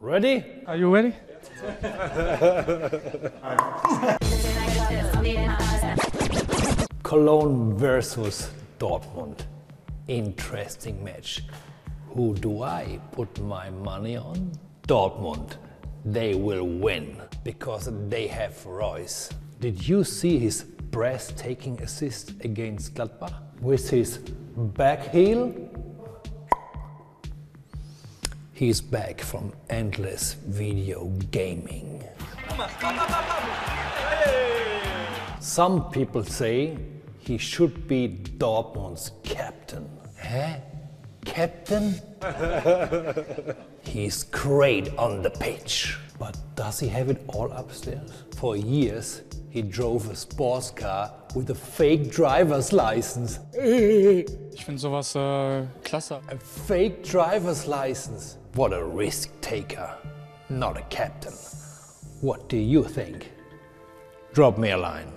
Ready? Are you ready? Cologne versus Dortmund. Interesting match. Who do I put my money on? Dortmund. They will win because they have Reus. Did you see his breathtaking assist against Gladbach? With his back heel? He's back from endless video gaming. Some people say he should be Dortmund's captain. Huh? Captain? He's great on the pitch. But does he have it all upstairs? For years, he drove a sports car with a fake driver's license. Ich finde sowas äh, klasse. A fake driver's license. What a risk taker. Not a captain. What do you think? Drop me a line.